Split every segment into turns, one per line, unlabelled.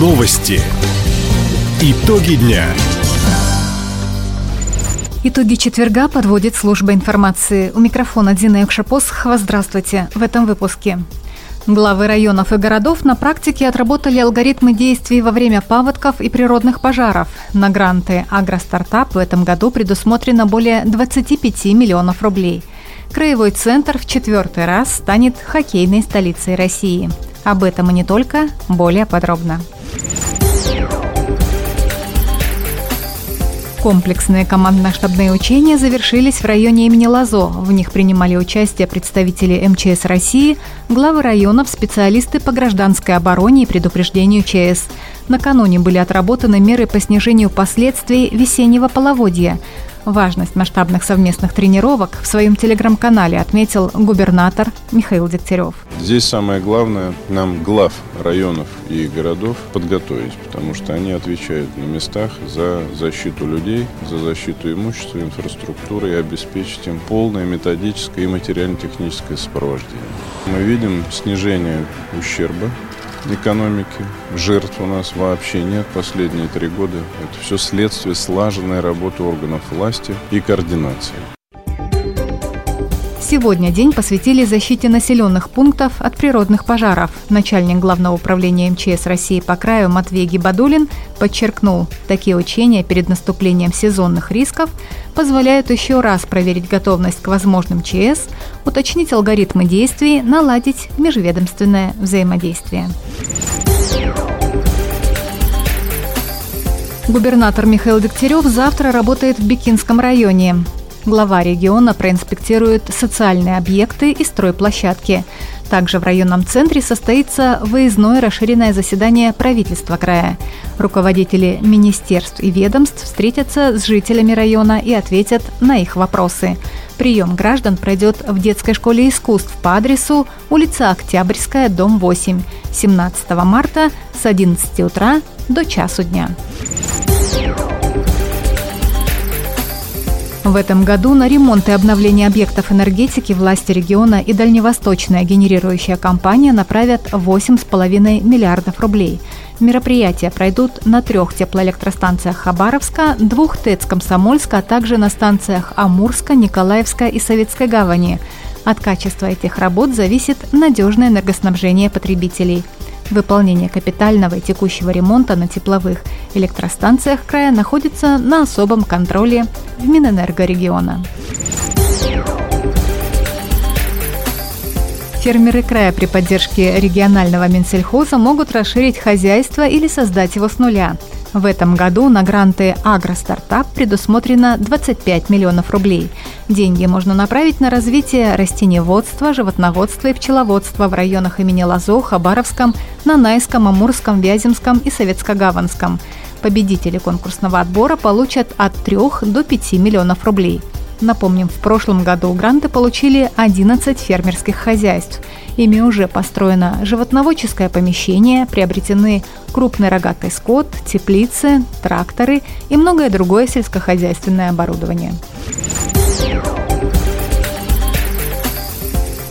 Новости. Итоги дня.
Итоги четверга подводит служба информации. У микрофона Дина Юкшапосхова. Здравствуйте. В этом выпуске. Главы районов и городов на практике отработали алгоритмы действий во время паводков и природных пожаров. На гранты «Агростартап» в этом году предусмотрено более 25 миллионов рублей. Краевой центр в четвертый раз станет хоккейной столицей России. Об этом и не только, более подробно. Комплексные командно-штабные учения завершились в районе имени Лазо. В них принимали участие представители МЧС России, главы районов, специалисты по гражданской обороне и предупреждению ЧС. Накануне были отработаны меры по снижению последствий весеннего половодья. Важность масштабных совместных тренировок в своем телеграм-канале отметил губернатор Михаил Дегтярев.
Здесь самое главное нам глав районов и городов подготовить, потому что они отвечают на местах за защиту людей, за защиту имущества, инфраструктуры и обеспечить им полное методическое и материально-техническое сопровождение. Мы видим снижение ущерба экономики. Жертв у нас вообще нет последние три года. Это все следствие слаженной работы органов власти и координации.
Сегодня день посвятили защите населенных пунктов от природных пожаров. Начальник Главного управления МЧС России по краю Матвей Гибадулин подчеркнул, такие учения перед наступлением сезонных рисков позволяют еще раз проверить готовность к возможным ЧС, уточнить алгоритмы действий, наладить межведомственное взаимодействие. Губернатор Михаил Дегтярев завтра работает в Бикинском районе. Глава региона проинспектирует социальные объекты и стройплощадки. Также в районном центре состоится выездное расширенное заседание правительства края. Руководители министерств и ведомств встретятся с жителями района и ответят на их вопросы. Прием граждан пройдет в детской школе искусств по адресу улица Октябрьская, дом 8, 17 марта с 11 утра до часу дня. В этом году на ремонт и обновление объектов энергетики власти региона и дальневосточная генерирующая компания направят 8,5 миллиардов рублей. Мероприятия пройдут на трех теплоэлектростанциях Хабаровска, двух ТЭЦ Комсомольска, а также на станциях Амурска, Николаевска и Советской гавани. От качества этих работ зависит надежное энергоснабжение потребителей – Выполнение капитального и текущего ремонта на тепловых электростанциях края находится на особом контроле в Минэнерго региона. Фермеры края при поддержке регионального Минсельхоза могут расширить хозяйство или создать его с нуля. В этом году на гранты «Агростартап» предусмотрено 25 миллионов рублей. Деньги можно направить на развитие растениеводства, животноводства и пчеловодства в районах имени Лазо, Хабаровском, Нанайском, Амурском, Вяземском и Советско-Гаванском. Победители конкурсного отбора получат от 3 до 5 миллионов рублей – Напомним, в прошлом году гранты получили 11 фермерских хозяйств. Ими уже построено животноводческое помещение, приобретены крупный рогатый скот, теплицы, тракторы и многое другое сельскохозяйственное оборудование.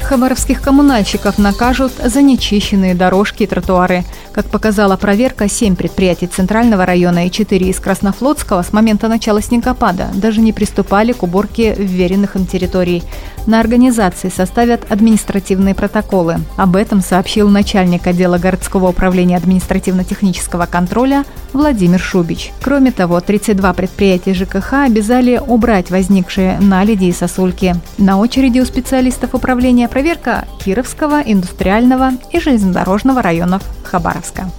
Хабаровских коммунальщиков накажут за нечищенные дорожки и тротуары. Как показала проверка, 7 предприятий Центрального района и 4 из Краснофлотского с момента начала снегопада даже не приступали к уборке вверенных им территорий. На организации составят административные протоколы. Об этом сообщил начальник отдела городского управления административно-технического контроля Владимир Шубич. Кроме того, 32 предприятия ЖКХ обязали убрать возникшие наледи и сосульки. На очереди у специалистов управления проверка Кировского, Индустриального и Железнодорожного районов Хабаровска.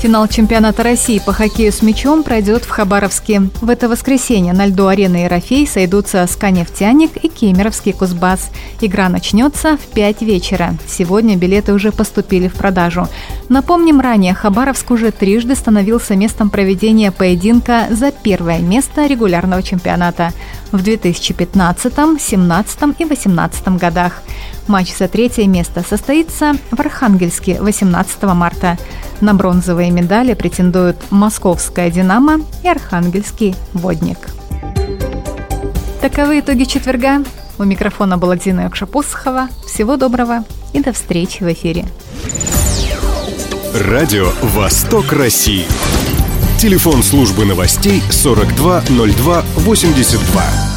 Финал чемпионата России по хоккею с мячом пройдет в Хабаровске. В это воскресенье на льду арены Ерофей сойдутся «Сканефтяник» и «Кемеровский Кузбасс». Игра начнется в 5 вечера. Сегодня билеты уже поступили в продажу. Напомним, ранее Хабаровск уже трижды становился местом проведения поединка за первое место регулярного чемпионата в 2015, 2017 и 2018 годах. Матч за третье место состоится в Архангельске 18 марта. На бронзовые медали претендуют Московская «Динамо» и Архангельский «Водник». Таковы итоги четверга. У микрофона была Дина Якшапосхова. Всего доброго. и до встречи в эфире.
Радио «Восток России». Телефон службы новостей 420282.